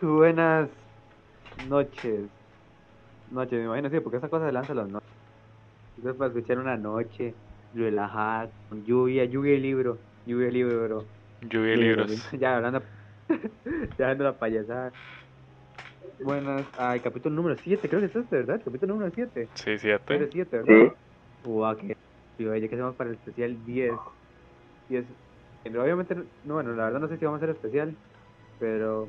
Buenas noches. Noches, me imagino, sí, porque esa cosa se lanza a las noches. Entonces, para escuchar una noche, relajar, con lluvia, lluvia y libro, lluvia y libro, bro. Lluvia de libros. Ya hablando, ya hablando la payasada. Buenas, ay, capítulo número 7, creo que es este, ¿verdad? Capítulo número 7. Sí, Número siete. 7, ¿verdad? Sí. Tío, ya que hacemos para el especial 10. 10. Pero obviamente, no, bueno, la verdad no sé si vamos a hacer especial, pero.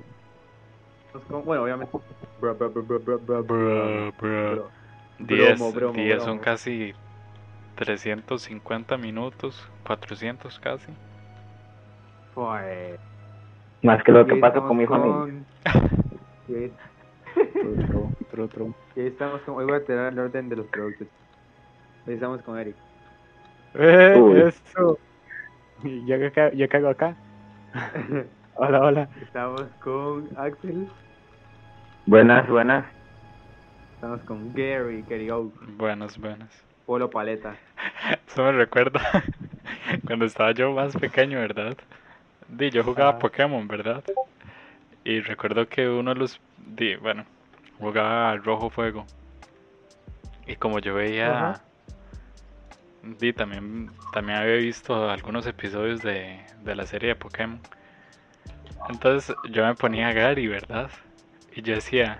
Pues, Bueno, obviamente. Bro, bro, bro, bro, bro, bro, Bro, bro. bro. Diez, Bromo, bromo, diez son casi 350 minutos, 400 casi. Pues. Más que lo que pasa con mi familia. Y ahí estamos con. Hoy voy a tener el orden de los productos. Ahí estamos con Eric. Eh, Uy. eso. ¿Yo yo qué hago acá? Hola, hola. Estamos con Axel. Buenas, buenas. Estamos con Gary, Gary Oak, Buenas, buenas. Polo Paleta. Eso me recuerda cuando estaba yo más pequeño, ¿verdad? Di, yo jugaba Ajá. Pokémon, ¿verdad? Y recuerdo que uno de los, di, bueno, jugaba al Rojo Fuego. Y como yo veía, Ajá. di, también, también había visto algunos episodios de, de la serie de Pokémon. Entonces yo me ponía a Gary, ¿verdad? Y yo decía,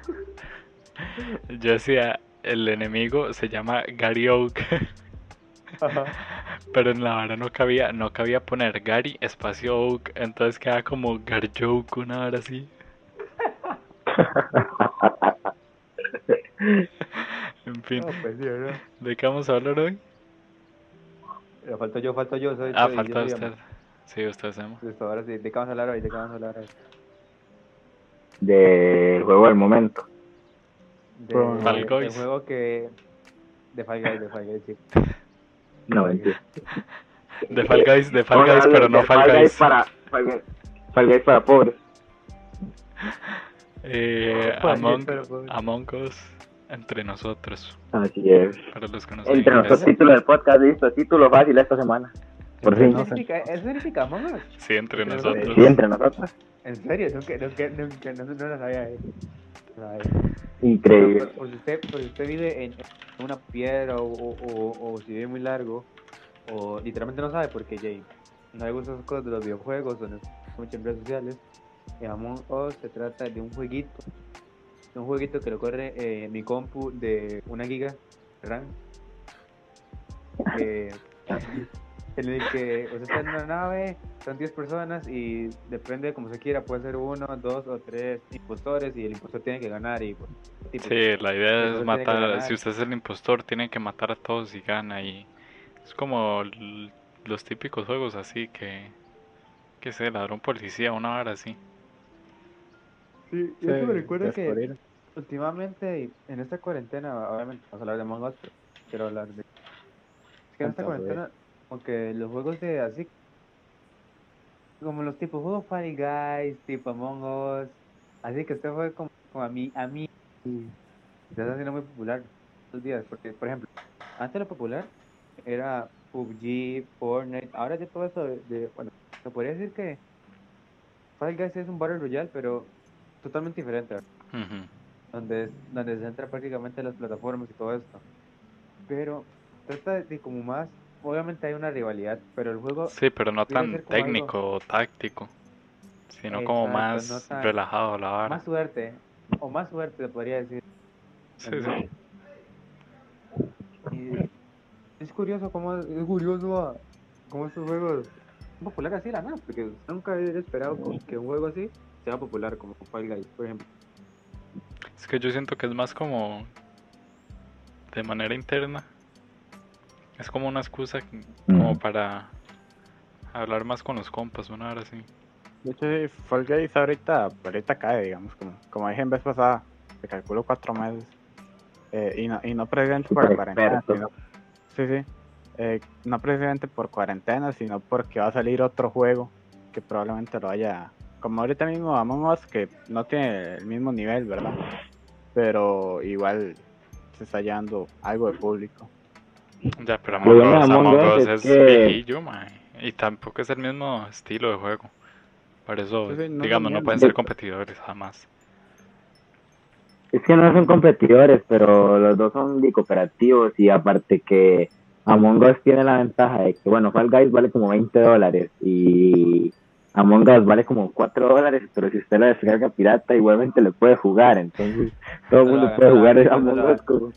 yo decía, el enemigo se llama Gary Oak. Pero en la hora no cabía, no cabía poner Gary espacio Oak, entonces quedaba como Garjoke, una hora así. En fin, No, pues. ¿de qué vamos a hablar hoy? Pero falto yo, falto yo. Soy, Ah, falta usted. Sí, usted se llama. Listo, ahora sí, ¿de qué vamos a hablar hoy? ¿De qué vamos a hablar hoy? Del juego del momento. De, Fall del Guys. juego que... De Fall Guys, de Fall Guys, sí. No, mentira. De Fall Guys, de Fall Guys, pero no Fall Guys. para, Fall Guys, Fall Guys para pobres. Eh, Among. Among Us, entre nosotros, Así es. para los que no Entre nosotros, título del podcast, listo. Título fácil esta semana. Por fin. ¿Eso significa, ¿Eso significa Among Us? Sí, entre nosotros. Sí, entre nosotros. ¿En serio? Nunca, nunca, nunca, no, no lo sabía. eh. No lo sabía. Increíble. Por, por si usted, por si usted vive en una piedra o, o, o, o si vive muy largo, o literalmente no sabe porque Jay no le gustan esas cosas de los videojuegos o no en redes sociales, eh, Among Us se trata de un jueguito, de un jueguito que lo corre eh, mi compu de una giga RAM, que- en el que usted está en una nave, son 10 personas y depende de como se quiera, puede ser uno, dos o tres impostores y el impostor tiene que ganar y pues, tipo, Sí, la idea es matar, si usted es el impostor, tiene que matar a todos y gana y es como los típicos juegos así que, que sé, ladrón policía, una hora así. Sí, y Sí, me recuerda que últimamente en esta cuarentena, obviamente vamos a hablar de Among Us, pero quiero hablar de... Es que en esta cuarentena, como que los juegos de así, como los tipos juegos Funny Guys, tipo Among Us, así que este fue como, como a mí, a mí, se está haciendo muy popular estos días, porque por ejemplo, antes lo popular era PUBG, Fortnite, ahora ya todo eso de, de- bueno, se podría decir que Fall Guys es un Battle Royale, pero totalmente diferente, donde, donde se centra prácticamente las plataformas y todo esto. Pero trata de como más, obviamente hay una rivalidad, pero el juego Sí, pero no tan algo- técnico o táctico, sino como más no tan- relajado la vara. más suerte, o más suerte podría decir. Sí, sí. Y es curioso cómo es curioso cómo estos juegos son populares así la nada, porque nunca hubiera esperado que un juego así sea popular como Fall Guys, por ejemplo. Es que yo siento que es más como de manera interna. Es como una excusa como Mm. para hablar más con los compas, una hora así. De hecho, sí, Fall Guys ahorita, ahorita cae, digamos, como, como dije en vez pasada, se calculó cuatro meses. Eh, y, no, y no precisamente por cuarentena, sino, sí, sí, eh, no precisamente por cuarentena, sino porque va a salir otro juego que probablemente lo haya, como ahorita mismo Among Us, que no tiene el mismo nivel, ¿verdad? Pero igual se está llevando algo de público. Ya, pero Among bueno Us, Among Among Us es es que- viejillo. Y tampoco es el mismo estilo de juego. Por eso, Sí, no digamos, no pueden ser competidores jamás. Es que no son competidores, pero los dos son de cooperativos y aparte que Among Us tiene la ventaja de que, bueno, Fall Guys vale como 20 dólares y Among Us vale como 4 dólares, pero si usted la descarga pirata igualmente le puede jugar, entonces todo el No mundo lo puede jugar no lo Among. Us como...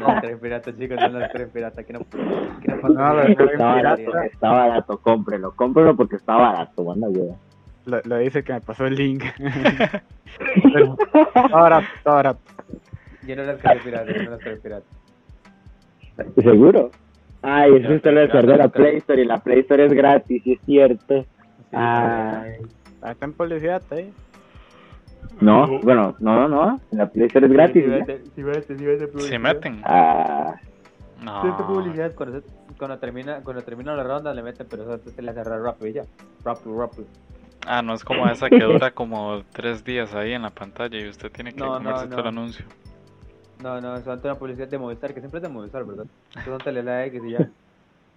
No las tres piratas, chicos, no las tres piratas. Que no, que no No, lo- Está barato, está barato, cómprelo, cómprelo porque está barato, manda ayuda. Lo, lo dice que me pasó el link. Está barato, está barato. Yo no las tres piratas, yo no las tres piratas. ¿Seguro? Ay, es Ya, que usted ya, descargó la. Play Store y la Play Store es gratis, y es cierto. Ay. Ahí Está en publicidad ahí. No, bueno, no, no, no, en la Play Store es gratis. ¿ya? vete, vete, sí, vete, Si publicidad. meten. Ah, No. Vete publicidad cuando, se- cuando termina cuando termina la ronda le meten, pero eso se le hace rápido y ya. Rápido, rápido. Ah, no es como esa que dura como tres días ahí en la pantalla y usted tiene que No, no, comerse todo el no. anuncio. No, no, eso antes una publicidad de Movistar, que siempre es de Movistar, ¿verdad? Eso son Telelikes y ya.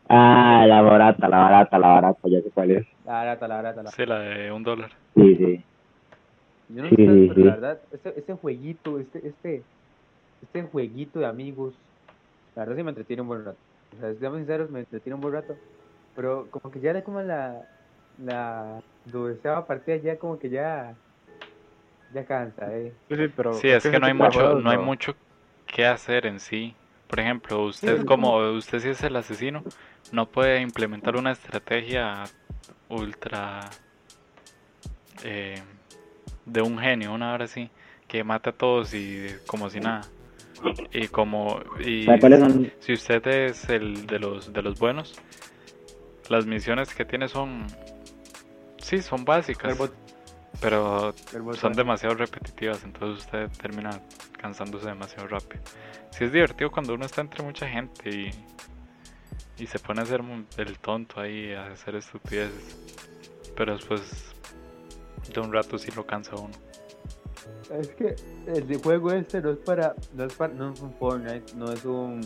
Ah, la barata, la barata, la barata, ya sé cuál es. La barata, la barata, la Sí, la de un dólar. Sí, sí. Yo no Sí, sé, sí, pero sí. la verdad, este, este jueguito, este, este, este jueguito de amigos, la verdad sí me entretiene un buen rato. O sea, seamos sinceros, me entretiene un buen rato. Pero como que ya era como la, la doceava partida, ya como que ya, ya cansa, eh. Sí, sí, pero. Sí, es que no hay mucho, no hay mucho que hacer en sí. Por ejemplo, usted Sí. como usted si es el asesino, no puede implementar una estrategia ultra eh, de un genio, una hora así, que mata a todos y como si nada. Y como y si usted es el de los de los buenos, las misiones que tiene son sí, son básicas, pero son demasiado repetitivas, entonces usted termina cansándose demasiado rápido. Sí es divertido cuando uno está entre mucha gente y, y se pone a hacer el tonto ahí, a hacer estupideces, pero después de un rato sí lo cansa uno. Es que el de juego este no es para, no es para, no es un Fortnite, no es un,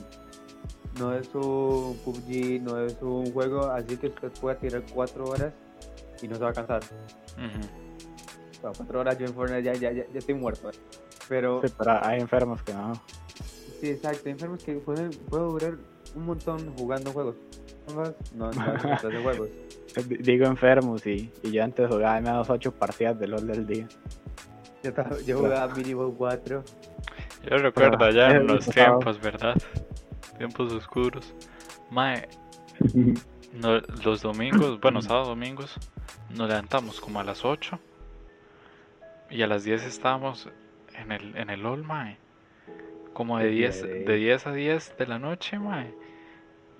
no es un PUBG, no es un juego así que usted pueda tirar cuatro horas y no se va a cansar. Bueno, cuatro horas yo en Fortnite ya, ya, ya, ya estoy muerto. eh. Pero Sí, pero hay enfermos que no. sí, exacto, hay enfermos que pueden, puedo durar un montón jugando juegos. No, no, no, no, de juegos. Digo enfermos y, y yo antes jugaba al menos 8 partidas de LOL del día. Yo, estaba- yo jugaba mínimo cuatro. Yo recuerdo allá en es los tiempos, ¿verdad? Tiempos oscuros. Mae, no- los domingos, bueno, sábados, domingos, nos levantamos como a las 8 y a las 10 estábamos en el, en el LOL, mae. Como de Qué 10, bien. de 10 a 10 de la noche, mae.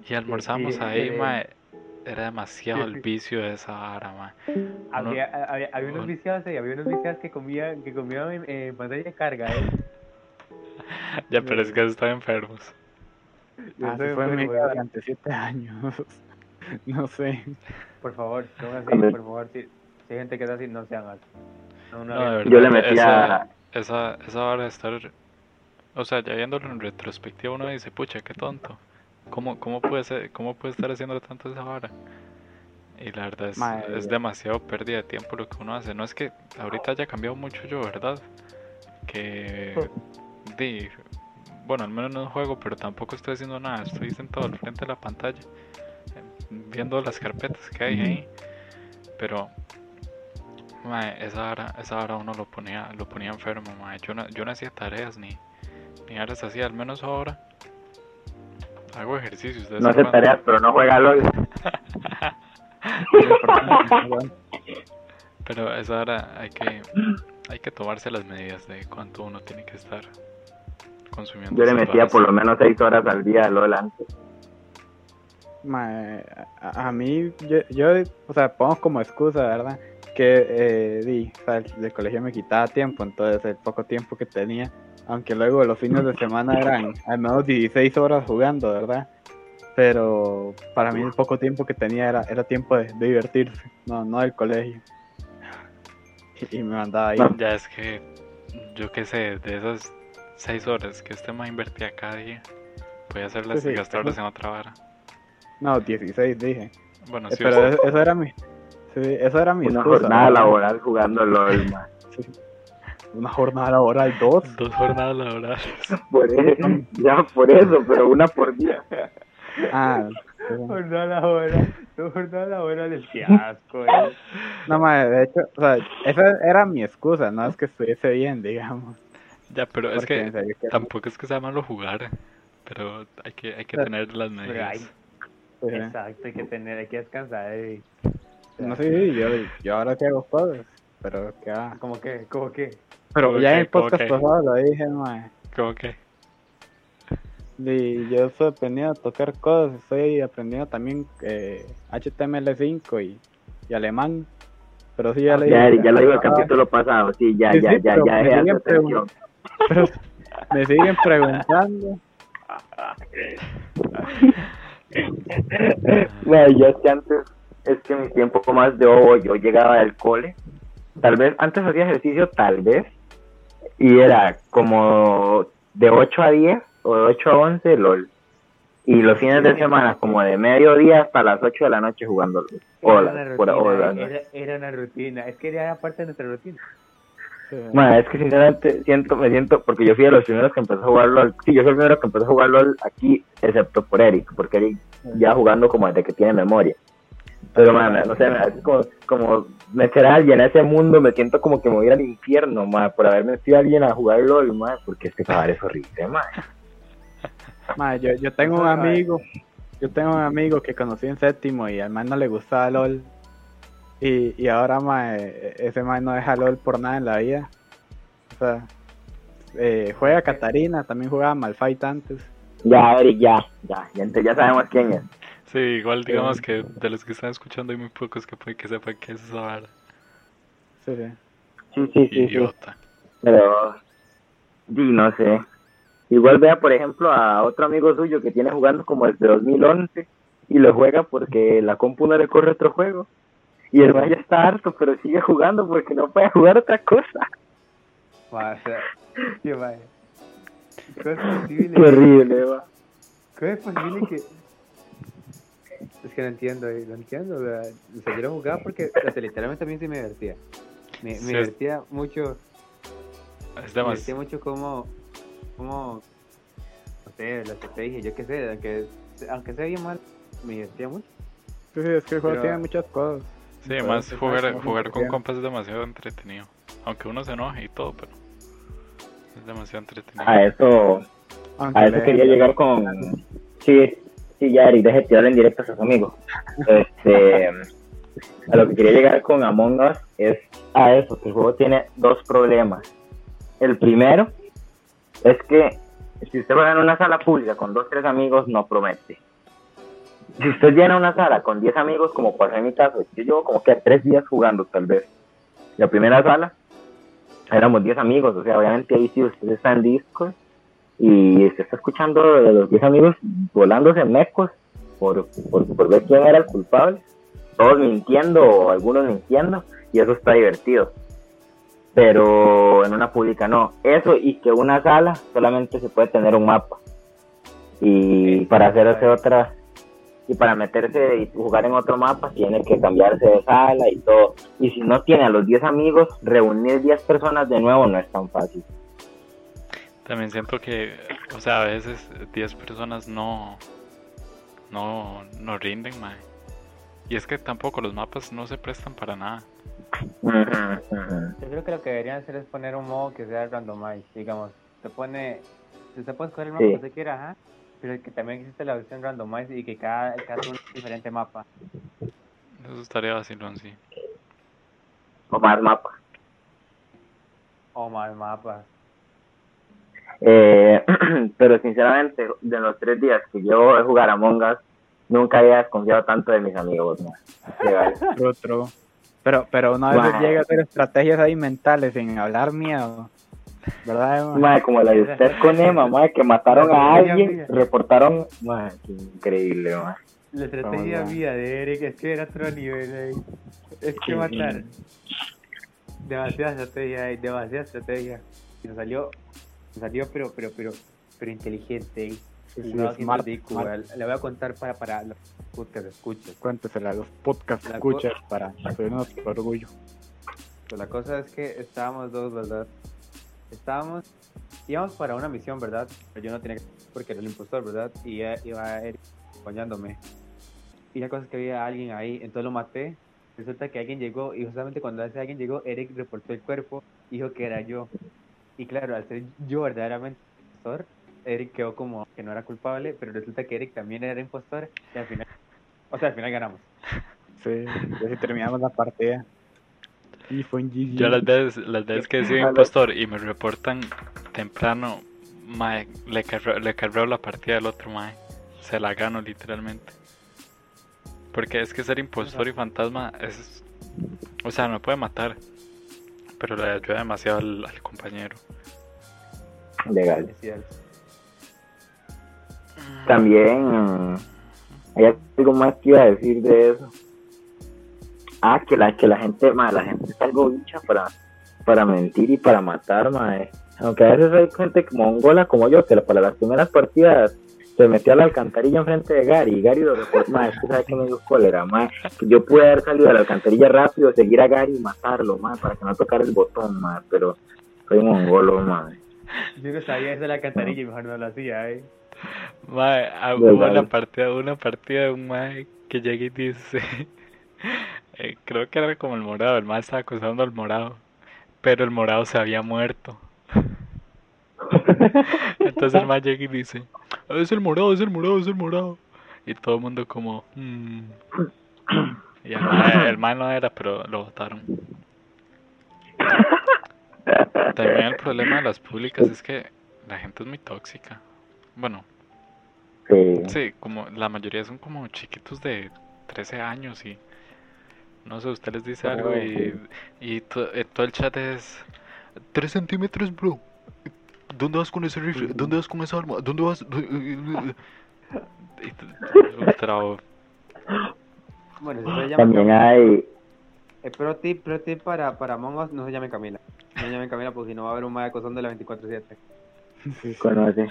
Y almorzamos ahí, bien. mae. Era demasiado el Sí. vicio de esa vara, mae. Había, había, había unos Uno- viciados ahí, había unos viciados que comían, que comían en, en pantalla de carga, eh. Ya, pero es que están enfermos. Así soy fue mi eh. durante 7 años. no sé. Por favor, no así, por favor, si, si hay gente que es así, no sean así. No, no, No, de no. verdad. Yo le metía... esa, esa hora de estar, o sea, ya viéndolo en retrospectiva uno dice, pucha, qué tonto. ¿Cómo, cómo, puede ser, ¿Cómo puede estar haciendo tanto esa hora? Y la verdad es, es demasiado pérdida de tiempo lo que uno hace. No es que ahorita haya cambiado mucho yo, ¿verdad? Que, di, bueno, al menos no juego, pero tampoco estoy haciendo nada. Estoy sentado al frente de la pantalla, viendo las carpetas que hay ahí. Pero, mae, esa hora, esa hora uno lo ponía, lo ponía enfermo, mae. Yo no, yo no hacía tareas ni, ni horas hacía, al menos ahora. Hago vez No hace cuando. tareas, pero no juega LOL. Pero esa hora hay que, hay que tomarse las medidas de cuánto uno tiene que estar consumiendo. Yo le metía horas. por lo menos 6 horas al día a LOL antes. A, a mí, yo, yo, o sea, pongo como excusa, ¿verdad? Que eh, di, o sea, el, el colegio me quitaba tiempo, entonces el poco tiempo que tenía, aunque luego los fines de semana eran al menos 16 horas jugando, ¿verdad? Pero para mí el poco tiempo que tenía era, era tiempo de, de divertirse, no, no del colegio. Y, y me mandaba ahí. No. Ya es que, yo qué sé, de esas 6 horas que este más invertía cada día, voy a hacerlas Sí, sí, gastarlas eso- en otra vara. No, 16 dije. Bueno, Eh, sí, pero eso, eso era mi, sí, eso era mi Una excusa, jornada ¿verdad? laboral jugando LOL, man. Una jornada laboral, dos. Dos jornadas laborales. Por eso, ya por eso, pero una por día. Ah, Jornada laboral, jornada laboral, qué asco, eh. no, madre, de hecho, o sea, esa era mi excusa, no es que estuviese bien, digamos. Ya, pero es porque que serio tampoco es que sea malo jugar. Pero hay que, hay que Pero- tener las medidas. hay, exacto, hay que tener, hay que descansar, eh. No sé, sí, yo, yo ahora sí hago cosas, pero que va. Como que, como que, Pero ¿Cómo ya en el ¿Cómo podcast pasado lo dije, mae. ¿Cómo que? Y yo estoy aprendiendo a tocar cosas, estoy aprendiendo también eh, HTML5 y, y alemán. Pero sí, ya le Ya, dije. ya lo digo el Ah, capítulo pasado, sí, ya, Sí, ya, sí, ya, ya, me siguen atención. Pero me siguen preguntando. Bueno, yo es que antes, es que mi tiempo más de ovo, yo llegaba del cole, tal vez, antes hacía ejercicio, tal vez, y era como de 8 a 10 o de 8 a 11 LOL. Y los fines de semana, como de mediodía hasta las 8 de la noche jugando LOL. era una rutina, hola. era, era una rutina, es que era parte de nuestra rutina. Bueno, es que sinceramente siento, me siento, porque yo fui de los primeros que empezó a jugar LOL. Sí, yo soy el primero que empezó a jugar LOL aquí, excepto por Eric, porque Eric ya jugando como desde que tiene memoria. Pero, man, no sé, como, como meter a alguien a ese mundo, me siento como que me voy a ir al infierno, man, por haber metido a alguien a jugar LOL, man, porque es que jugar es horrible, man. Mae, yo, yo tengo un amigo, yo tengo un amigo que conocí en séptimo y al man no le gustaba LOL. Y, y ahora mae, ese man no deja LOL por nada en la vida. O sea, eh, juega Katarina, también jugaba Malfight antes. Ya, Eric, ya, ya, ya, ya sabemos quién es. Sí, igual digamos que de los que están escuchando hay muy pocos que puede que sepan qué es esa vara. Sí, sí. Sí, sí, sí, sí. Idiota. Pero, no sé. Igual vea, por ejemplo, a otro amigo suyo que tiene jugando como desde 2011 y lo juega porque la compu no le corre otro juego. Y el ya está harto, pero sigue jugando porque no puede jugar otra cosa. Ma, o sea, qué mae. ¿Cómo es posible? Qué horrible, va. ¿Cómo es posible que.? Es que no entiendo, eh, no entiendo. Sea, o sea, yo lo jugaba porque o sea, literalmente a mí sí me divertía. Me, me Sí, es- divertía mucho. Es Me divertía mucho como. como. No sé, la estrategia, yo qué sé. Aunque, aunque sea bien mal, me divertía mucho. Sí, sí, es que el juego Pero- tiene muchas cosas. Sí, además jugar, jugar con compas es demasiado entretenido. Aunque uno se enoje y todo, pero es demasiado entretenido. A eso, a eso quería llegar con... Sí, sí, ya, Eric, deje de tirarle en directo a sus amigos. Este, a lo que quería llegar con Among Us es a eso, que el juego tiene dos problemas. El primero es que si usted va en una sala pública con dos, tres amigos, no promete. Si usted llena una sala con 10 amigos, como pasó en mi caso, yo llevo como que tres días jugando tal vez. La primera sala éramos 10 amigos, o sea, obviamente ahí sí usted está en Discord y usted está escuchando de los 10 amigos volándose mecos por, por, por ver quién era el culpable, todos mintiendo o algunos mintiendo, y eso está divertido. Pero en una pública no. Eso y que una sala solamente se puede tener un mapa. Y para hacerse otra, y para meterse y jugar en otro mapa tiene que cambiarse de sala y todo. Y si no tiene a los 10 amigos, reunir 10 personas de nuevo no es tan fácil. También siento que, o sea, a veces 10 personas no, no, no rinden, mae. Y es que tampoco los mapas no se prestan para nada. Yo creo que lo que deberían hacer es poner un modo que sea randomize. Digamos, te pone. Usted puede escoger el mapa Sí. que usted quiera, ajá. Pero que también existe la opción randomize y que cada, cada uno es un diferente mapa. Eso estaría vacilón, sí. O más mapas. O más mapas. Eh, pero sinceramente, de los tres días que llevo de jugar a Us, nunca había desconfiado tanto de mis amigos. ¿no? True. Pero, pero una vez llega a hacer estrategias ahí mentales sin hablar miedo. ¿Verdad? Mae, como la de usted con Emma, mae, que mataron a alguien, mía. reportaron. Qué increíble, mae. La estrategia Vamos, mía de Eric es que era otro nivel ahí. Es que matar. Demasiada estrategia ahí, demasiada estrategia. Y nos salió, salió pero, pero, pero, pero inteligente sí, Jugaba siempre smart, de IQ, smart. voy a contar para, para los podcast escuchas. Cuéntesela a los podcast La escuchas para por orgullo. Pues la cosa es que estábamos dos, ¿verdad? estábamos, íbamos para una misión, ¿verdad? Pero yo no tenía que, porque era el impostor, ¿verdad? Y iba Eric acompañándome. Y la cosa es que había alguien ahí, entonces lo maté. Resulta que alguien llegó y justamente cuando ese alguien llegó, Eric reportó el cuerpo, dijo que era yo. Y claro, al ser yo verdaderamente impostor, Eric quedó como que no era culpable, pero resulta que Eric también era impostor y al final, o sea, al final ganamos. Sí, si terminamos la partida. Y fue en GG. Yo las veces, las veces que he sido impostor y me reportan temprano, mae, le carreo, le carreo la partida del otro mae. Se la gano literalmente. Porque es que ser impostor y fantasma es... O sea, no puede matar. Pero le ayuda demasiado al, al compañero. Legal. Cierto. También hay algo más que iba a decir de eso. Ah, que la, que la gente, ma, la gente es algo bicha para, para mentir y para matar, mae. Aunque a veces hay gente como un gola como yo, que para las primeras partidas se metió a la alcantarilla enfrente de Gary, y Gary lo reportó, mae, es que sabe que me dio cólera. Que Yo pude haber salido de la alcantarilla rápido, seguir a Gary y matarlo, mae, para que no tocara el botón, mae, pero soy un mongolo, mae. Yo no sabía eso de la cantarilla y mejor no lo hacía, ¿eh? Mae, hubo una partida, una partida de un mae que llega y dice, eh, creo que era como el morado, el mae estaba acusando al morado, pero el morado se había muerto. Entonces el mae llega y dice, "Ah, es el morado, es el morado, es el morado. Y todo el mundo como, "Mm". Y el mae no era, pero lo votaron. También el problema de las públicas es que la gente es muy tóxica. Bueno, Sí. Sí, como la mayoría son como chiquitos de 13 años y no sé, usted les dice algo y, y to- eh, todo el chat es 3 centímetros, bro. ¿Dónde vas con ese rifle? ¿Dónde vas con esa arma? ¿Dónde vas? Bueno, se llama También hay, Eh, pro tip, pro tip para, para Among Us, no se llame Camila. No se llame Camila porque si no va a haber un mae acosando la 24-7. Sí, conoce.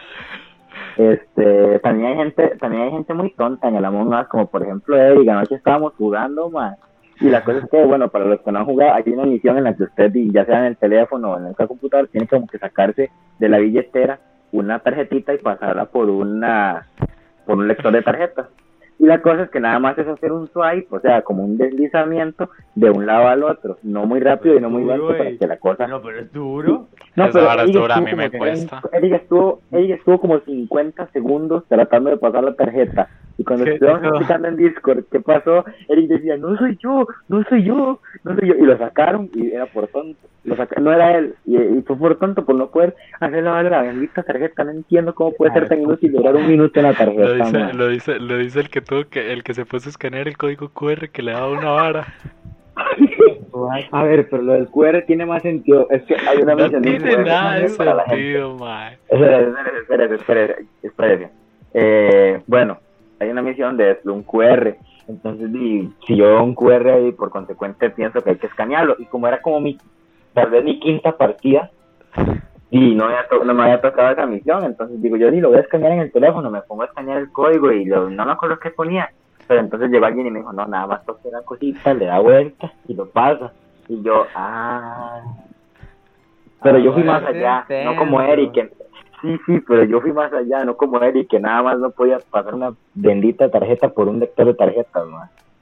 Este, también hay gente, también hay gente muy tonta en el Among Us, como por ejemplo Eric, anoche estábamos jugando, man. Y la cosa es que, bueno, para los que no han jugado, hay una misión en la que usted, ya sea en el teléfono o en el computador, tiene como que sacarse de la billetera una tarjetita y pasarla por una, por un lector de tarjetas. Y la cosa es que nada más es hacer un swipe, o sea, como un deslizamiento de un lado al otro, no muy rápido y no muy lento para que la cosa No, pero es duro. no, Esa pero ella dura, a estuvo mí me cuesta. Ella estuvo, ella estuvo como 50 segundos tratando de pasar la tarjeta. Y cuando estuvimos explicando en Discord qué pasó, Eric decía, no soy yo, no soy yo, no soy yo. Y lo sacaron y era por tonto. Lo saca- no era él. Y, y fue por tonto por no poder hacer la la bendita tarjeta. No entiendo cómo puede ser tan inútil durar un minuto en la Lo tarjeta. dice, man. lo dice, lo dice el que tuvo que, el que se puso a escanear el código QR que le daba una vara. A ver, pero lo del QR tiene más sentido. Es que hay una No tiene nada de sentido, mae. Espérate, espérate, espérate, espérate. Eh, bueno, hay una misión de un QR. Entonces, si yo veo un QR ahí, por consecuente pienso que hay que escanearlo. Y como era como mi, tal vez mi quinta partida, y no, había no me había tocado esa misión, entonces digo, yo ni lo voy a escanear en el teléfono, me pongo a escanear el código y lo- no me acuerdo qué ponía. Pero entonces llegó alguien y me dijo, no, nada más toque una cosita, le da vuelta y lo pasa. Y yo, ah. Pero yo fui más allá, te no como. Eric. que- Sí, sí, pero yo fui más allá, no como Eric, que nada más no podía pasar una bendita tarjeta por un lector de tarjetas.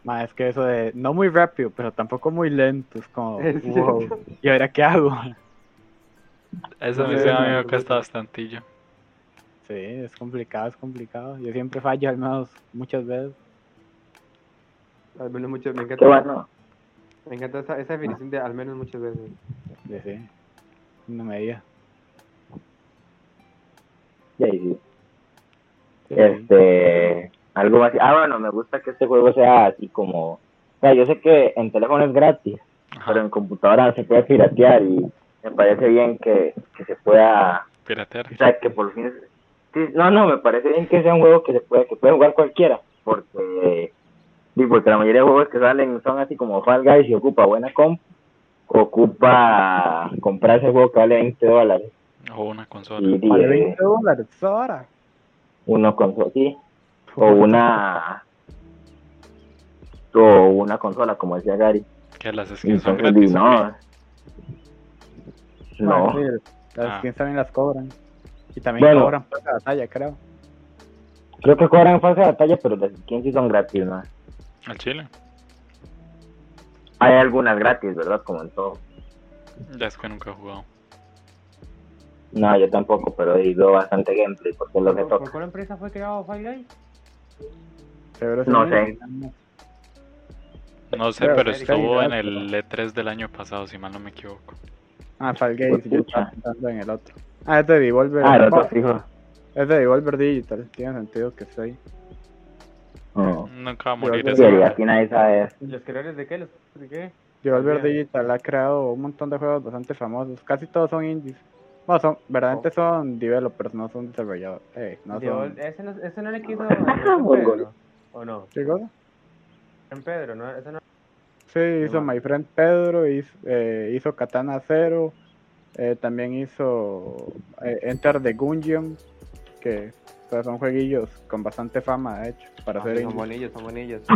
Ma, es que eso de no muy rápido, pero tampoco muy lento, es como, Es wow. cierto. ¿Y ahora qué hago? Esa No, mí no, me cuesta bastantillo. Sí, es complicado, es complicado. Yo siempre fallo al menos muchas veces. Al menos mucho, me encanta, bueno. me encanta esa, esa definición de al menos muchas veces. De sí, una medida. Sí, sí. Sí. Este, algo así. Ah, bueno, me gusta que este juego sea así como. O sea, yo sé que en teléfono es gratis, Ajá, pero en computadora se puede piratear y me parece bien que, que se pueda. piratear. O sea, que por fin. Sí, no, no, me parece bien que sea un juego que se puede, que puede jugar cualquiera, porque. Sí, porque la mayoría de juegos que salen son así como Fall Guys y ocupa buena comp, ocupa comprar ese juego que vale 20 dólares. O una consola. Y, Vale eh, 20 dólares ahora. uno con sí, o una o una consola como decía Gary Que las skins son entonces gratis. no no Las Ah. skins también las cobran. Y también Bueno. cobran la batalla, creo. Creo que cobran en fase de batalla, pero las skins sí son gratis, ¿no? Al chile. Hay algunas gratis, ¿verdad? Como en todo. Ya es que nunca he jugado. No, yo tampoco, pero he ido bastante gameplay porque es lo que ¿Por, por toca. cuál empresa fue creado Guys? Seguro No sé. No sé, Pero estuvo en el E3 del año pasado, si mal no me equivoco. Ah, Fall Guys, yo estaba pensando en el otro. Ah, es de Devolver. Ah, el otro Oh, fijo. es de Devolver Digital, tiene sentido que esté ahí. Oh. Nunca va a morir Sí, juego. aquí nadie sabe eso. ¿Los creadores de qué? ¿Los de qué? Devolver. Digital ha creado un montón de juegos bastante famosos, casi todos son indies. Bueno, son, Oh. verdaderamente son developers, no son desarrolladores. Eh, no Digo, son... ¿Ese no, ese no le quiso? ¿O no? ¿Qué cosa? En Pedro, ¿no? Ese no. Sí, hizo My Friend Pedro, hizo, eh, hizo Katana Zero, eh, también hizo eh, Enter the Gungeon, que o sea, son jueguillos con bastante fama, de hecho, para Ah, hacer sí, son bonillos, son bonillos.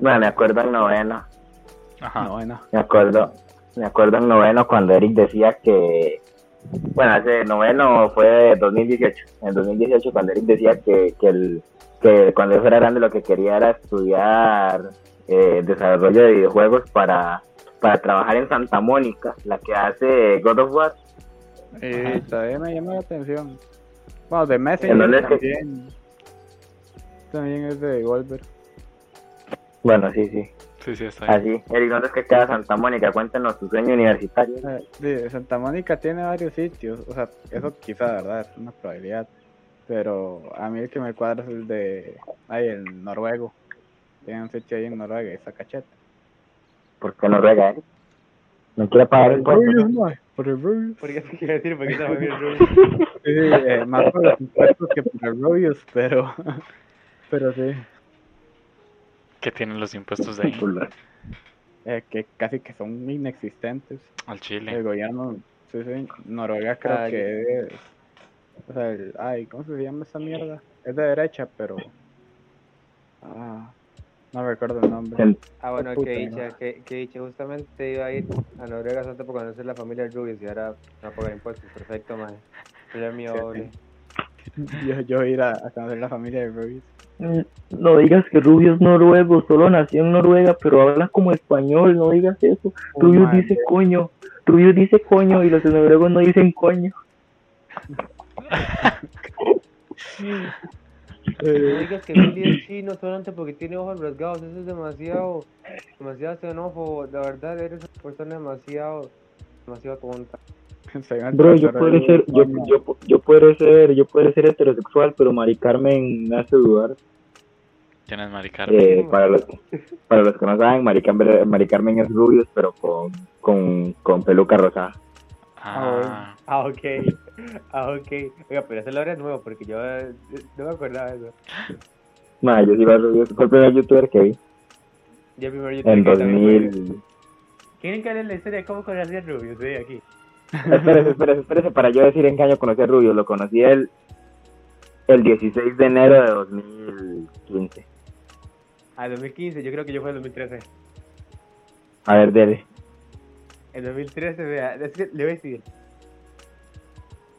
Bueno, me acuerdo en noveno. Ajá. No, bueno. Me acuerdo, me acuerdo en noveno cuando Eric decía que, bueno, ese noveno fue 2018, en 2018 cuando Eric decía que, que, el, que cuando él fuera grande lo que quería era estudiar eh, desarrollo de videojuegos para, para trabajar en Santa Mónica, la que hace God of War. Y todavía me llama la atención. Bueno, de ¿En Messenger que- también. También es de Devolver. Bueno, sí, sí, Sí, sí, está ahí. así. Eric, ¿dónde es que queda Santa Mónica? Cuéntenos tu sueño universitario. Eh, sí, Santa Mónica tiene varios sitios, o sea, eso quizá, ¿verdad? Es una probabilidad. Pero a mí el que me cuadra es el de. Ahí, el noruego. Un sitio ahí en Noruega, esa cacheta. ¿Por qué no ruega Eric? ¿No quiere pagar el Rubius, impuesto? Por el Rubius. ¿Por qué te quiero decir? ¿Por qué estaba bien Rubio? Sí, sí, eh, más por los impuestos que por el Rubius, pero. Pero sí, ¿Qué tienen los impuestos de ahí? eh, que casi que son inexistentes. Al El chile. gobierno, sí, sí, Noruega creo Ah, que es. O sea, el, ay, ¿cómo se llama esa mierda? Es de derecha, pero. Ah, no recuerdo el nombre. Ah, bueno, Puta, que justamente iba a ir a Noruega solo por conocer la familia Rubius y ahora no pagar impuestos. Perfecto, man. Doble. Yo, yo ir a, a conocer la familia de Rubius. Mm, No digas que Rubio es noruego, solo nació en Noruega, pero habla como español, no digas eso. Oh, Rubio dice coño, Rubio dice coño y los noruegos no dicen coño. No digas que Billy es chino solamente porque tiene ojos rasgados. Eso es demasiado, demasiado xenófobo. La verdad, eres una persona demasiado, demasiado tonta. Bro, yo puedo ser, yo, yo, yo puedo ser, yo puedo ser heterosexual, pero Mari Carmen me hace dudar. ¿Quién es Mari Carmen? Eh, para los, para los que no saben, Mari Carmen, Mari Carmen es Rubius, pero con, con, con peluca rosada. Ah, Ah, ok. Ah, ok. Oiga, pero ese lore es nuevo porque yo eh, no me acordaba de eso. Ma, yo sí iba a Rubius, fue el primer youtuber que vi Ya primero yo en tuve que también fue- 2000. ¿Quieren que hable la historia de cómo conocí a Rubius? Sí, aquí. Espérese, espérese, espérese, para yo decir en qué año conocí a Rubio, lo conocí el, el 16 de enero de 2015. Ah, 2015, yo creo que yo fue el 2013. A ver, dele. En 2013, vea, es que le voy a decir.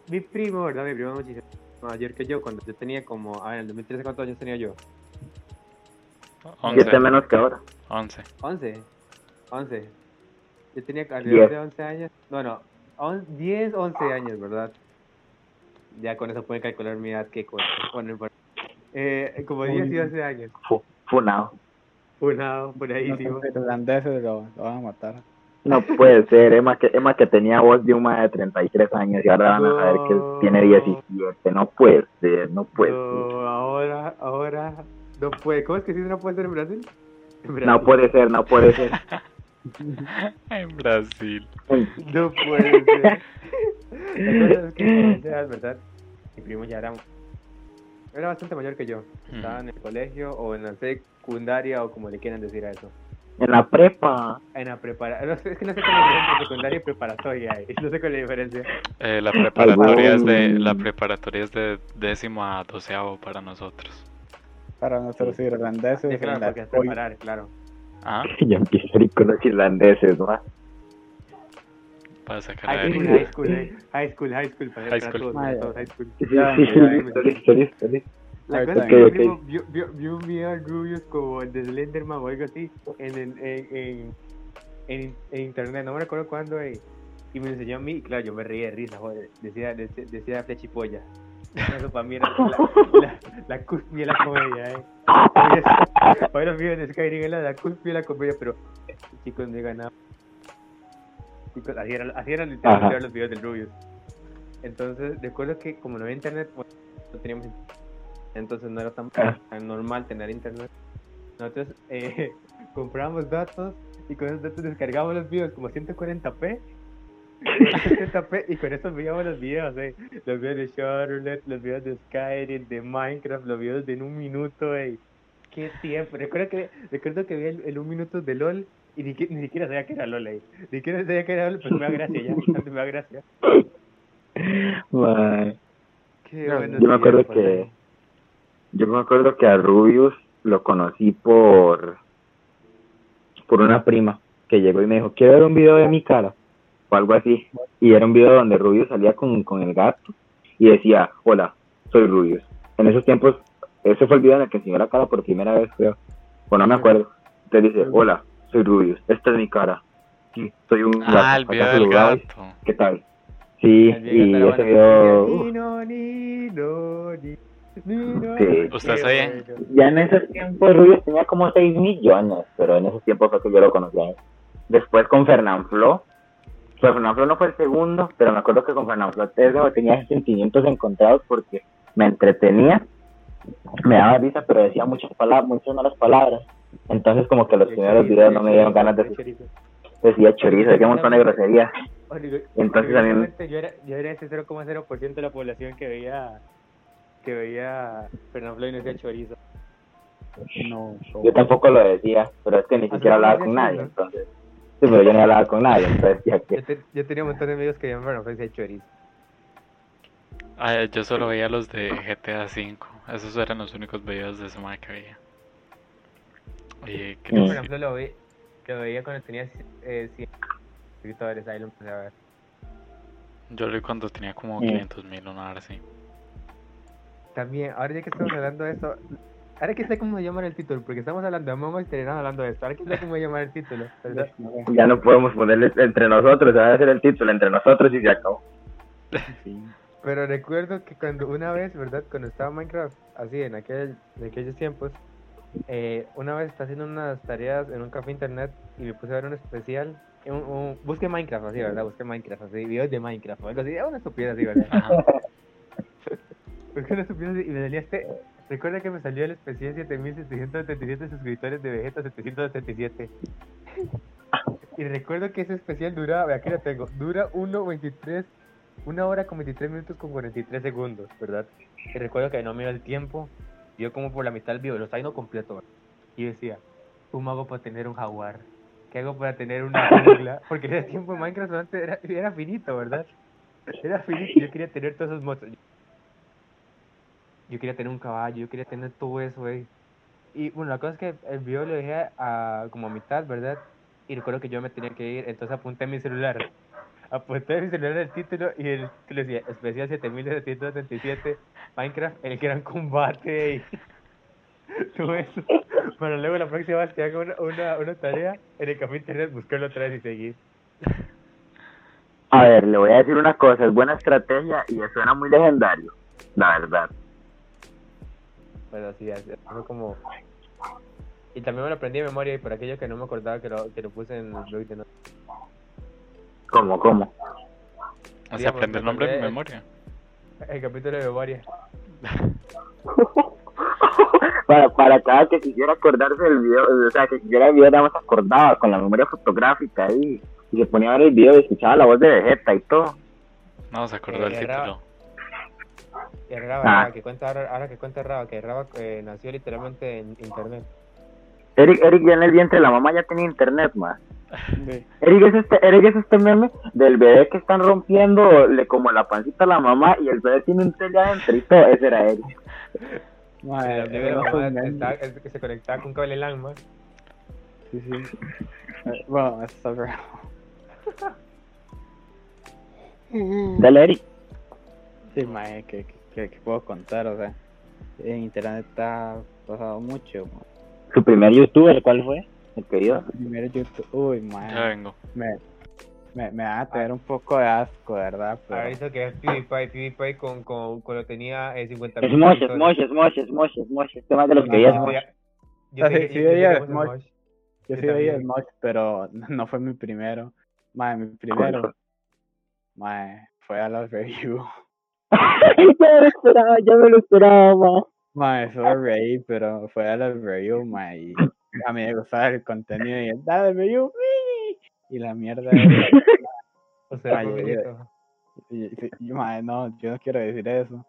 Mi primo, ¿verdad? Mi primo es muchísimo mayor que yo, cuando yo tenía como. A ver, en el 2013, ¿cuántos años tenía yo? Siete 11. menos que ahora. 11. 11. 11. Yo tenía alrededor de 11 años. No, no. on- 10, 11 años, ¿verdad? Ya con eso pueden calcular mi edad, qué cosa. Bueno, no. Eh, como 10 y 11 años. Fu- Funado. Funado, No funadísimo. sé, los irlandeses lo, lo van a matar. No puede ser, Emma que, Emma que tenía voz de un ma de 33 años y ahora van a saber que tiene 17. No puede ser, no puede ser. No, ahora, ahora. No puede. ¿Cómo es que sí no puede ser en Brasil? En Brasil. No puede ser, no puede ser. En Brasil. No puede ser. La cosa es que ¿verdad? Mi primo ya era, era bastante mayor que yo. Estaba en el colegio o en la secundaria o como le quieran decir a eso. En la prepa. En la. No sé, es que no sé cuál es la diferencia entre secundaria y preparatoria. No sé cuál es la diferencia. Eh, la preparatoria es de la preparatoria es de décimo a doceavo para nosotros. Para nuestros irlandeses. Sí, claro, porque es preparar, claro. Ah, Ya empiezo a ir con los irlandeses, ¿no? para sacar a High school, high school, eh. high school, high school, para, High school. todos, para Madre. todos, high school. Listo, listo, listo. La cosa es que ok. mi primo vio, vio, vio un video de Rubius como el de Slenderman o algo así en, en, en, en, en- internet, no me recuerdo cuándo, eh, y me lo enseñó a mí, y claro, yo me reí de risa, joder, decía, decía, decía flechipolla. Eso para mí era la, la, la cúspide de la comedia, eh. Para los videos de Skyrim era la cúspide de la comedia, pero chicos, no ganaba. Chicos, así eran, así eran literalmente los videos del Rubius. Entonces, recuerdo que como no había internet, pues, no teníamos internet. Entonces no era tan, Ah. tan normal tener internet. Nosotros eh, comprábamos datos y con esos datos descargábamos los videos como 140p. 170p y con eso veíamos los videos, eh. Los videos de Charlotte, los videos de Skyrim, de Minecraft, los videos de en un minuto, eh. Qué tiempo. Recuerdo que, recuerdo que vi el, el un minuto de LOL y ni, ni siquiera sabía que era LOL, eh. Ni siquiera sabía que era LOL, pues me da gracia ya. Antes me da gracia. Mae. Qué No, buenos Yo me acuerdo que. Yo me acuerdo que a Rubius lo conocí por por una prima que llegó y me dijo, quiero ver un video de mi cara o algo así. Y era un video donde Rubius salía con, con el gato y decía, hola, soy Rubius. En esos tiempos, ese fue el video en el que enseñó la cara por primera vez, creo. O no me acuerdo. Entonces dice, hola, soy Rubius, esta es mi cara. Sí, soy un gato. Ah, el video ¿Acaso del gato. ¿Qué tal? Sí, y ese video... Sí. ¿Usted sabía? Ya en esos tiempos Rubius tenía como 6 millones, pero en esos tiempos fue que yo lo conocía. Después con Fernanfloo, pues Fernanfloo no fue el segundo, pero me acuerdo que con Fernanfloo tenía sentimientos encontrados porque me entretenía, me daba risa, pero decía muchas palabras, muchas malas palabras. Entonces como que los primeros videos no me dieron ganas de decía chorizo, decía un montón de groserías. Entonces a mí me- Originalmente yo era, yo era ese 0,0% de la población que veía que veía Fernando Floyd y no decía chorizo. No, Yo tampoco lo decía, pero es que ni siquiera hablaba con nadie, entonces. Sí, pero yo no hablaba con nadie, entonces ya que... Yo, te- yo tenía un montón de amigos que veían Fernando Floyd y decía chorizo. Ah, yo solo veía los de GTA V. Esos eran los únicos videos de Suma que veía. Oye, ¿qué Mm. les- Fernando lo, ve, lo veía cuando tenía eh, 100 suscriptores, ahí lo empecé a ver. Yo lo vi cuando tenía como Mm. 500 mil, una hora así. También, ahora ya que estamos hablando de eso, ahora que sé cómo llamar el título, porque estamos hablando de Us y terminamos hablando de esto, ahora que sé cómo llamar el título, ¿verdad? Ya no podemos ponerle entre nosotros, se va a hacer el título entre nosotros y se acabó. Sí. Pero recuerdo que cuando una vez, ¿verdad? Cuando estaba Minecraft, así en aquel, en aquellos tiempos, eh, una vez estaba haciendo unas tareas en un café internet y me puse a ver un especial. Un, un- busqué Minecraft así, ¿verdad? Busqué Minecraft así, videos de Minecraft o algo así, una estupidez así, ¿verdad? Así y me salía este. Recuerda que me salió el especial 7777 suscriptores de Vegeta 777. y recuerdo que ese especial duraba, aquí lo tengo, dura 1.23 una hora con 23 minutos con 43 segundos, ¿verdad? Y recuerdo que no me dio el tiempo, yo como por la mitad del video, lo viendo completo. Y decía, ¿cómo hago para tener un jaguar? ¿Qué hago para tener una jungla? Porque ese tiempo en Minecraft era, era finito, ¿verdad? Era finito, yo quería tener todos esos motos. Yo quería tener un caballo, yo quería tener todo eso, eh. Y bueno, la cosa es que el video lo dejé a, como a mitad, ¿verdad? Y recuerdo que yo me tenía que ir, entonces apunté mi celular apunté mi celular el título y el título decía especial 7777 Minecraft el gran combate todo eso para luego la próxima vez que haga una, una, una tarea en el café internet buscarlo otra vez y seguir A ver, le voy a decir una cosa, es buena estrategia y suena muy legendario, la verdad. Pero así así, fue como y también me lo aprendí de memoria y por aquello que no me acordaba que lo, que lo puse en el blog de notas. ¿Cómo, cómo? Sea, Digamos, aprender el nombre de memoria. el capítulo de memoria para, para cada que quisiera acordarse del video, o sea, que quisiera el video nada más acordaba con la memoria fotográfica ahí, y se ponía a ver el video y escuchaba la voz de Vegeta y todo. No, se acordó Eh, el título. Y Raba, Ah. Raba, que cuenta ahora, ahora que cuenta Raba que Raba eh, nació literalmente en internet Eric, Eric ya en el vientre de la mamá ya tenía internet, más. Sí. Eric es este, Eric es este meme del bebé que están rompiéndole como la pancita a la mamá y el bebé tiene un tele adentro y todo, ese era Eric. Madre, primera no mamá es que se conectaba con cable LAN, man. Sí, sí. Eh, Bueno, eso está bravo. Dale, Eric. Sí, mae, que, que, que puedo contar, o sea, en internet está pasado mucho. mae. Su primer youtuber, ¿cuál fue? El querido. Primero YouTube, uy, mae, Ya vengo. me, me, me va a tener un poco de asco, ¿verdad? Pero, Ahorita que es PewDiePie, PewDiePie con, con, cuando tenía eh, 50 Es Mosh, es Mosh, es Mosh, es Mosh, es Mosh. Este más de los que veía es No. Yo Ah, sí, que- sí, que Mosh. Mosh. yo yo sí veía el. Mosh, pero no fue mi primero. Mae, mi primero, mae, fue a las review. ya me lo esperaba, ya me lo esperaba, ma. Mae, solo reí, pero fue a las review, mae, y a mí me gustaba el contenido y el dale review, y la mierda. O sea, Ay, fue ay, bonito. Y, y- y, mae, no, yo no quiero decir eso.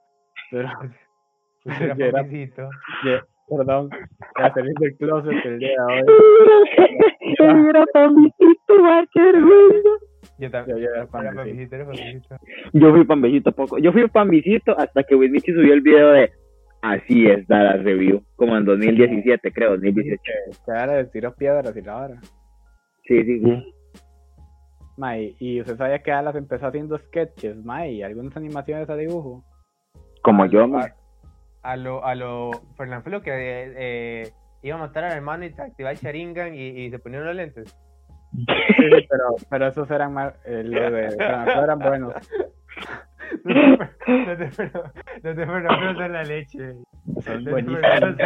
Pero, Pues yo era- yo- perdón, voy a salir del closet el día de hoy. Era pambicito, ma, qué vergüenza. Yo Yo, también. yo era Era fan de sí. pobrecito, era pobrecito. Yo fui pambecito poco. Yo fui pambecito hasta que Wismichi subió el video de Así es, Dallas Review. Como en 2017, creo, 2018. Que ahora le tiró piedras y la hora. Sí, sí, sí. Mae, y usted sabía que Alas empezó haciendo sketches, mae, y algunas animaciones a dibujo. Como yo, a, ma. a lo, a lo Fernanfloo que eh, eh, iba a matar al hermano y te activaba el Sharingan y, y se ponían los lentes. Sí, pero, pero esos eran más, eh, los de Franco eran buenos. Los de los de Fernanfloo son la leche. Son Los de buenísimos.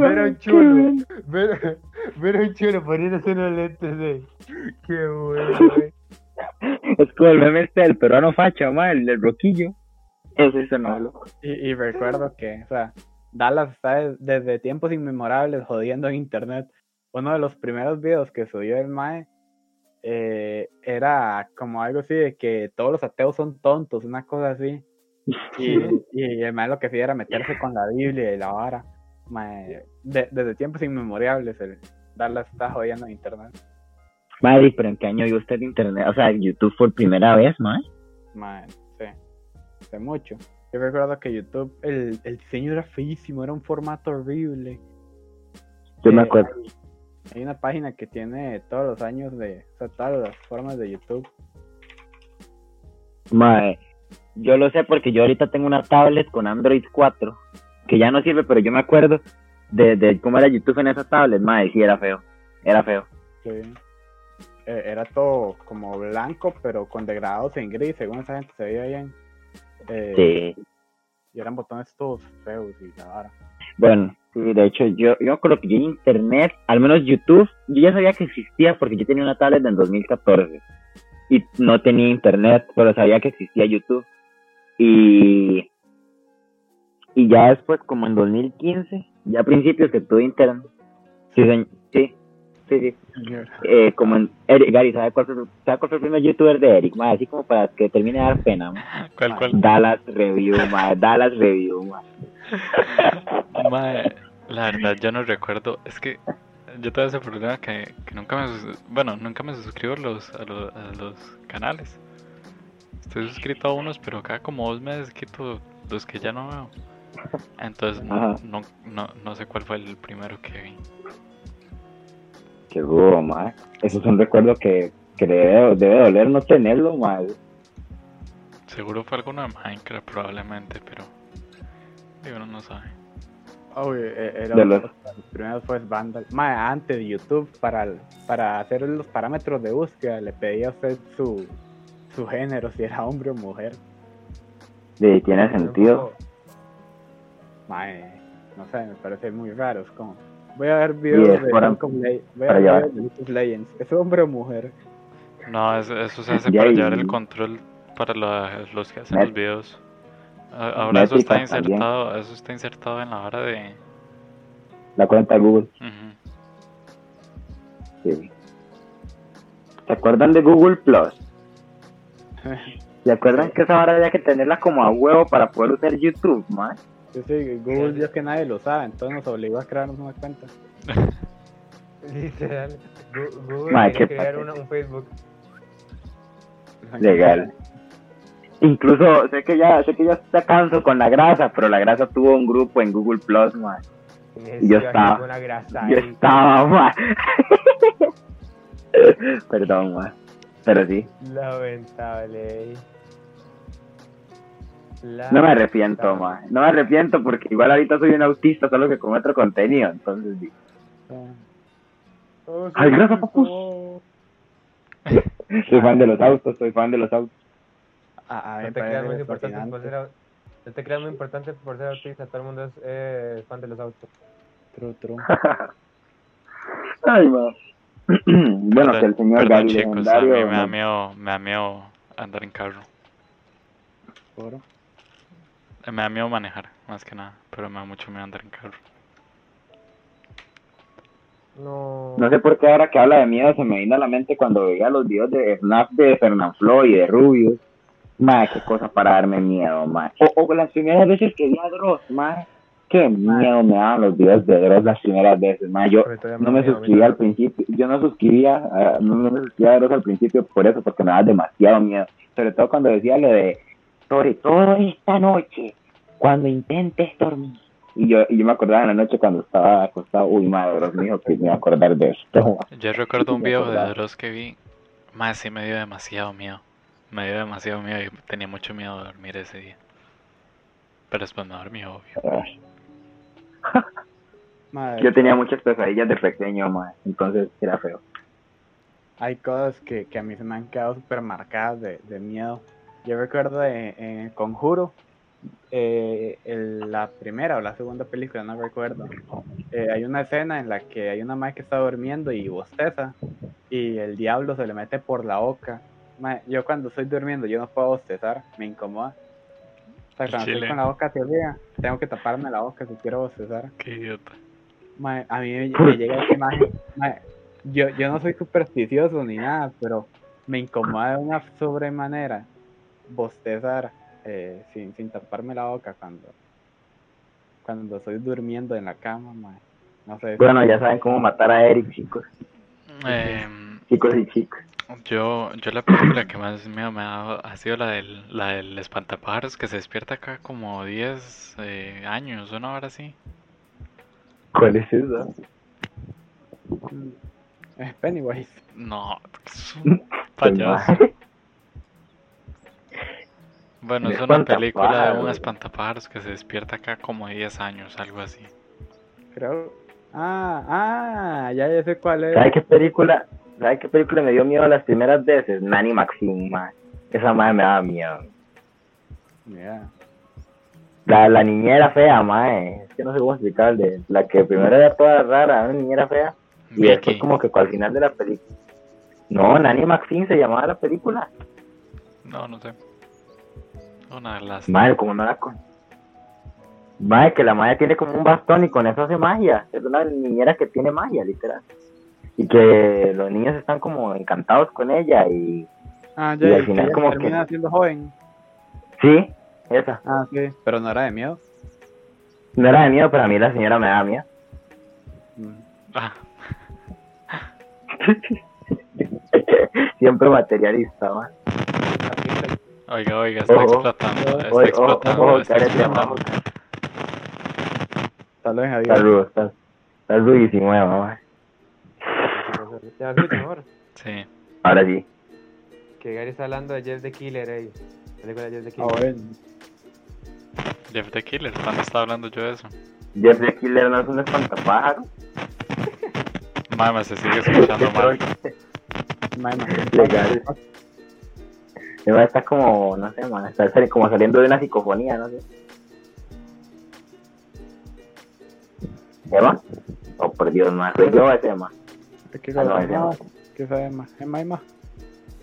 Ver a un chulo, bueno. ver, ver a un chulo poniéndose unos lentes, eh. Qué bueno. Es como el meme este del peruano facha, ma, el del roquillo. Eso es malo. Y, y recuerdo que, o sea, Dallas está des- desde tiempos inmemorables jodiendo en internet. Uno de los primeros videos que subió el Mae eh, era como algo así de que todos los ateos son tontos, una cosa así. Y, y el Mae lo que hacía era meterse con la Biblia y la vara. Mae, de- desde tiempos inmemorables el Dallas está jodiendo en internet. Madre, pero ¿en qué año vio usted internet? O sea, YouTube por primera vez, ma. Mae, sí, hace mucho. Yo recuerdo que YouTube, el, el diseño era feísimo, era un formato horrible. Yo me Eh, acuerdo. Hay, una página que tiene todos los años de, o sea, todas las formas de YouTube. Mae, yo lo sé porque yo ahorita tengo una tablet con Android 4 que ya no sirve, pero yo me acuerdo de, de cómo era YouTube en esa tablet. Mae, sí, era feo. Era feo. Sí. Eh, era todo como blanco, pero con degradados en gris, según esa gente se veía bien. Eh, Sí. Y eran botones todos feos y la vara. Bueno, sí, de hecho, yo, yo creo que yo en internet, al menos YouTube, yo ya sabía que existía porque yo tenía una tablet en 2014 y no tenía internet, pero sabía que existía YouTube. Y, y ya después, como en 2015, ya a principios que tuve internet, sí, sí, sí, sí. Eh, como en Eric, Gary, ¿sabe cuál, fue, ¿sabe cuál fue el primer youtuber de Eric? Ma, así como para que termine de dar pena. ma. ¿Cuál, cuál? Dallas Review, ma, Dallas Review, ma. la verdad yo no recuerdo, es que yo tengo ese problema que, que nunca me, bueno, nunca me suscribo a los, a los, a los canales. Estoy suscrito a unos, pero cada como dos meses quito los que ya no veo. Entonces no, no, no, no sé cuál fue el primero que vi. Qué duro, ma. Eso es un recuerdo que, que debe, debe doler no tenerlo, ma. Seguro fue alguno de Minecraft probablemente, pero digo, uno no sabe. Eh, era De los- los primeros fue Vandal. Mae, antes de YouTube, para, para hacer los parámetros de búsqueda, le pedía a usted su, su género, si era hombre o mujer. Sí, tiene sentido. Mae, no sé, me parece muy raro. Es como, voy a ver videos de, para- voy a ver llevar. videos de Legends. ¿Es hombre o mujer? No, es- eso se hace para llevar el control para la- los que hacen los videos. Ahora eso está también. insertado, eso está insertado en la hora de... La cuenta de Google. Ujú. Sí. ¿Se acuerdan de Google Plus? ¿Se acuerdan que esa hora había que tenerla como a huevo para poder usar YouTube, ma? Sí, sí, Google vio que nadie lo usaba, entonces nos obligó a crearnos una cuenta. Literal. Google Ma, quería qué crear una- un Facebook. Legal. Incluso sé que ya sé que ya está canso con la grasa, pero la grasa tuvo un grupo en Google Plus, ma. Y Yo estaba- Yo estaba, ma. Perdón, ma. Pero sí, Lamentable. no me arrepiento, ma. No me arrepiento porque igual ahorita soy un autista, solo que con otro contenido. Entonces, sí. Oh, Ay, gracias, papus. soy fan de los autos, soy fan de los autos. A, No te creas muy importante por ser no te creas muy importante por ser autista, todo el mundo es eh, fan de los autos. True, true. Ay, ma. bueno, que el señor Perdón, Gary chicos, a mí me da miedo, me da miedo andar en carro. Me da miedo manejar, más que nada, pero me da mucho miedo andar en carro. No. No sé por qué ahora que habla de miedo se me vino a la mente cuando veía los videos de Snap de Fernanfloo y de Rubius. Madre, qué cosa para darme miedo, madre. O, o las primeras veces que vi a Dross, madre. Qué miedo me daban los videos de Dross las primeras veces, madre. Yo no me suscribía al principio, yo no suscribía, a- no, no me suscribía a Dross al principio por eso, porque me daba demasiado miedo. Sobre todo cuando decía lo de, sobre todo esta noche, cuando intentes dormir. Y yo, y yo me acordaba en la noche cuando estaba acostado, uy, madre, Dross me dijo que me iba a acordar de esto. Yo recuerdo un video de. Dross que vi, más sí me dio demasiado miedo. Me dio demasiado miedo y tenía mucho miedo de dormir ese día. Pero después me dormí, obvio. Madre, Yo tenía muchas pesadillas de pequeño, madre, entonces era feo. hay cosas que, que a mí se me han quedado súper marcadas de, de miedo. Yo recuerdo en el Conjuro, eh, el- la primera o la segunda película, no recuerdo. eh, hay una escena en la que hay una madre que está durmiendo y bosteza y el diablo se le mete por la boca. Yo cuando estoy durmiendo yo no puedo bostezar, me incomoda. O sea, cuando Chile. estoy con la boca teoría, tengo que taparme la boca si quiero bostezar. Qué idiota. A mí me, me llega esa imagen. Yo, yo no soy supersticioso ni nada, pero me incomoda de una sobremanera bostezar eh, sin, sin taparme la boca cuando, cuando estoy durmiendo en la cama. mae. No sé. Bueno, ya saben cómo matar a Eric, chicos, Em, chicos y chicas. Yo, yo la película que más miedo me ha dado ha sido la del, la del espantapájaros que se despierta acá como 10 eh, años, una hora así. ¿Cuál es esa? Mm, Es Pennywise. No, es un payaso. Bueno, es una película de un espantapájaros. espantapájaros que se despierta acá como 10 años, algo así. Creo. Ah, ah, ya, ya sé cuál es. ¿Sabe qué película? ¿Sabe qué película me dio miedo las primeras veces? Nanny Maxine, madre. Esa madre me daba miedo. Mira. La, la niñera fea, madre. Es que no sé cómo explicarle. La que primero era toda rara, una niñera fea. Y después Vicky, como que al final de la película. No, Nanny Maxine se llamaba la película. no, no sé. Una de las... Madre, como no la con... Madre, que la madre tiene como un bastón y con eso hace magia. Es una niñera que tiene magia, literal. Y que los niños están como encantados con ella y... Ah, Y ya, al y final ella como que- termina siendo joven. Sí, esa. Ah, sí, pero no era de miedo. No era de miedo, pero a mí la señora me da miedo. Mm. Ah, Siempre materialista, man. oiga, oiga, está Ojo, explotando, está Oye, ojo, explotando, está explotando. Saludos Está está, está rudísimo, eh, mamá. Ya escucha mejor. Sí, Ahora sí. Que Gary está hablando de Jeff the Killer. Película de Jeff the Ah, Killer. bueno. Jeff the Killer, ¿cuándo estaba hablando yo de eso? Jeff the Killer no es un espantapájaro. Mama, se sigue escuchando mal. Mae. Legal. Eva está como, no sé, man, está como saliendo de una psicofonía, no sé. ¿Eva? Oh, por Dios, man, soy yo ese, man. ¿Qué Ah, no. ¿Qué sabe más?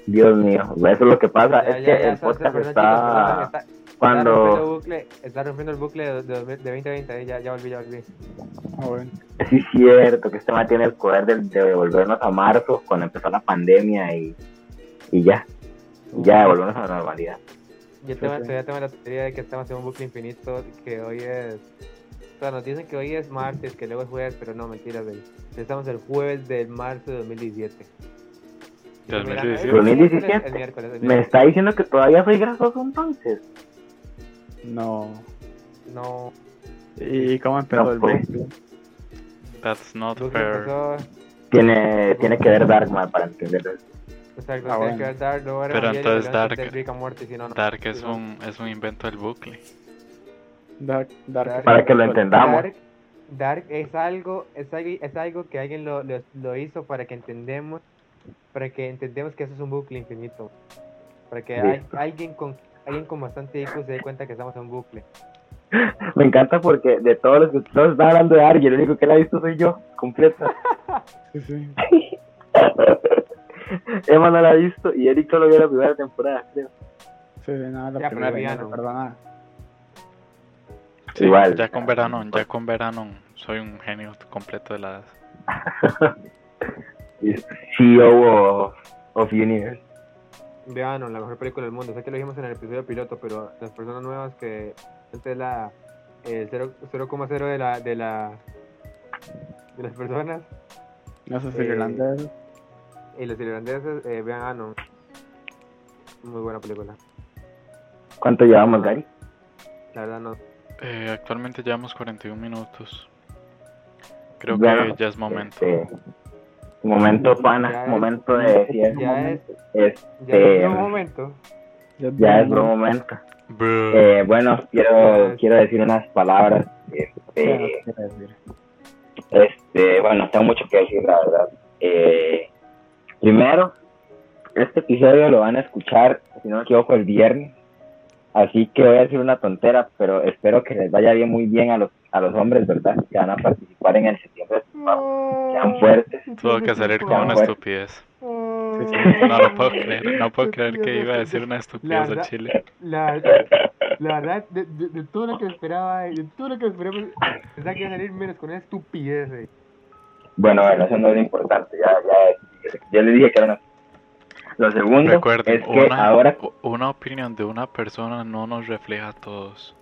Dios mío, eso es lo que pasa, Ya, es ya, que ya, el podcast está... perdón, está- rompiendo el Cuando... bucle, está rompiendo el bucle de, de, de 2020, eh, ya, ya volví, ya volví. Ah, bueno. Sí, es cierto, que este man tiene el poder de, de devolvernos a marzo cuando empezó la pandemia y, y ya, y ya devolvernos a la normalidad. Y el tema, sí. todavía tengo la teoría de que estamos en un bucle infinito, que hoy es... O sea, nos dicen que hoy es martes, que luego es jueves, pero no, mentiras, güey. Estamos el jueves de marzo de 2017. Y mira, 2017. el miércoles, 2017. El miércoles, el Me está diciendo que todavía soy grasoso entonces. No. No, ¿Y cómo empezó No, el pues. bucle? That's not fair. empezó... Tiene, tiene que ver Darkman para entenderlo. Exacto, Ah, tiene bueno. que ver Dark, Pero entonces Dark- ver Rick and Morty, si no, no. Dark es un, es un invento del bucle. Dark, Dark. Dark- Para que lo entendamos. Dark, Dark es algo, es algo, es algo que alguien lo, lo, lo hizo para que entendemos, para que entendemos que eso es un bucle infinito. Para que hay- alguien con alguien con bastante IQ se dé cuenta que estamos en un bucle. Me encanta porque de todos los que todos están hablando de Argy, el único que la ha visto soy yo, completa. Sí, sí. Emma no la ha visto y Eric solo vio la primera temporada, creo. Sí, no, la Ya, primera no. nada. Sí, Igual. ya con verano, ya con verano soy un genio completo de las... CEO of, of Universe. Vean, la mejor película del mundo. Sé que lo dijimos en el episodio piloto, pero las personas nuevas que antes de la el 0 0,0 de la de la de las personas No sé si Eh, irlandés. y los irlandeses eh, vean Anon. Muy buena película. ¿Cuánto llevamos, Gary? La verdad no. Eh, actualmente llevamos 41 minutos. Creo Bueno, que ya es momento. Este, momento, pana, Ya es- momento de. Ya es Este, ya es un momento. ya es buen momento. Bruh. Eh, bueno, quiero, quiero decir unas palabras. Este, este, bueno, tengo mucho que decir, la verdad. Eh, primero, este episodio lo van a escuchar, si no me equivoco, el viernes. Así que voy a decir una tontera, pero espero que les vaya bien, muy bien a los, a los hombres, ¿verdad? Que van a participar en el septiembre. Sean fuertes. Tuvo que salir con una bueno. estupidez. Sí, sí. No lo puedo creer. No puedo creer que iba a decir una estupidez a verdad- Chile. La, la verdad, de, de, de todo lo que esperaba, de todo lo que esperaba, pensaba que iba a salir menos con una estupidez. eh. Bueno, bueno, eso no es lo importante. Ya, ya, yo les dije que era una. Lo segundo Recuerden, es que una, ahora una opinión de una persona no nos refleja a todos.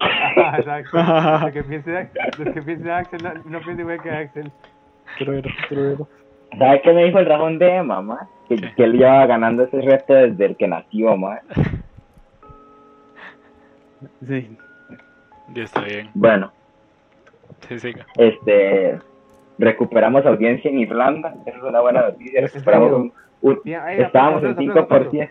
Ajá, Exacto. Lo que piense, lo que piense Axel, no, no piense igual que Axel. Truero, truero. ¿Sabes qué me dijo el Rajón de Emma, ma? Que, que él llevaba ganando ese reto desde el que nació, ma. Sí. Y está bien. Bueno, Sí, siga. este, recuperamos audiencia en Irlanda, eso es una buena noticia. Recuperamos un, un- estábamos en aplauso, aplauso, 5%.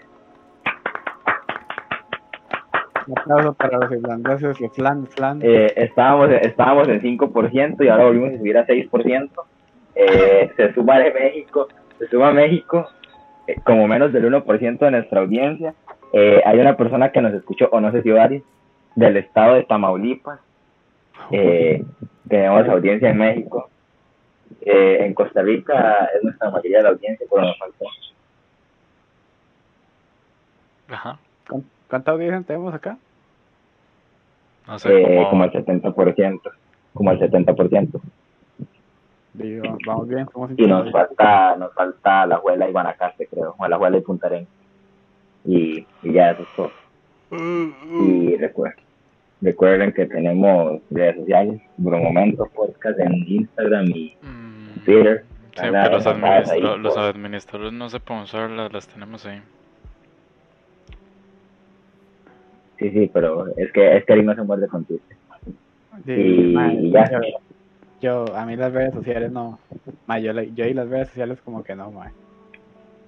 Un aplauso para los irlandeses de Flan, Flan. Eh, estábamos, estábamos en 5% y ahora volvimos a subir a 6%. Eh, se suma de México, se suma México eh, como menos del 1% de nuestra audiencia. Eh, hay una persona que nos escuchó, o no sé si varios, del estado de Tamaulipas. Eh, tenemos audiencia en México. Eh, en Costa Rica es nuestra mayoría de la audiencia, pero nos faltó. Ajá. ¿Cuán- ¿Cuánta audiencia tenemos acá? No sé Eh, como el 70%. Como el 70%. Digo, vamos bien, somos y nos falta nos falta la Juela y creo o la Juela y Punta Arenas y, y ya eso es todo y recuerden recuerden que tenemos redes sociales Bromomento Podcast en Instagram y Mm, Twitter Siempre Nada, los, administra- los por- administradores no se pueden usar, las, las tenemos ahí. sí sí pero es que es que ahí no se muerde con Twitter Sí, y, y ya yo, yo- a mí las redes sociales no. yo, yo y las redes sociales como que no, mae.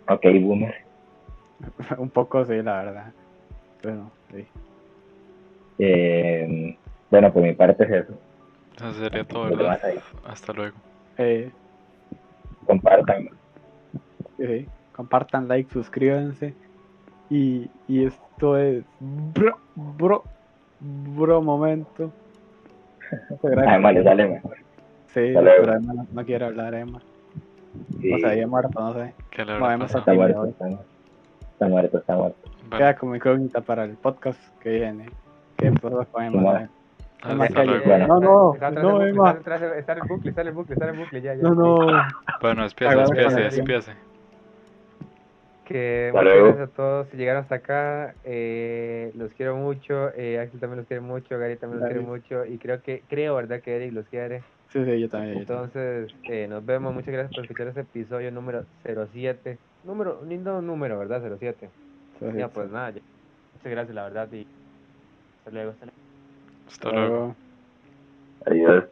ok boomer Un poco sí, la verdad. Pero, sí. eh, bueno por mi parte es eso Eso sería todo, ¿verdad? Hasta luego. Eh, compartan sí, compartan, like, suscríbanse. Y, y esto es bro, bro, bro momento. Gracias. además le sale mejor Sí, pero no, no quiere hablar, Emma. Sí, O sea, ya muerto, no sé. ¿Qué le No, habrá hemos pasado? está muerto está muerto está muerto está muerto Bueno, Queda como incógnita para el podcast que viene. ¿Qué pasó con Emma? Mae? Emma, hasta calle. luego. No, no, Está no, bucle, Emma. está atrás- Está en el bucle, está en el bucle, está en el bucle, en ya, ya. No, no. Bueno, despiece, una despiece. Que Hasta muchas luego. gracias a todos si llegaron hasta acá. Eh, los quiero mucho. Eh, Axel también los quiere mucho. Gary también los quiere mucho. Y creo que, creo, ¿verdad? Que Eric los quiere. Sí, sí, yo también. yo también. Entonces, eh, nos vemos. Muchas gracias por escuchar este episodio número 07. Número, lindo número, ¿verdad? 07. Sí, sí, Ya, sí. pues nada. ya. Muchas gracias, la verdad. Y hasta luego. Hasta luego. Hasta luego. Adiós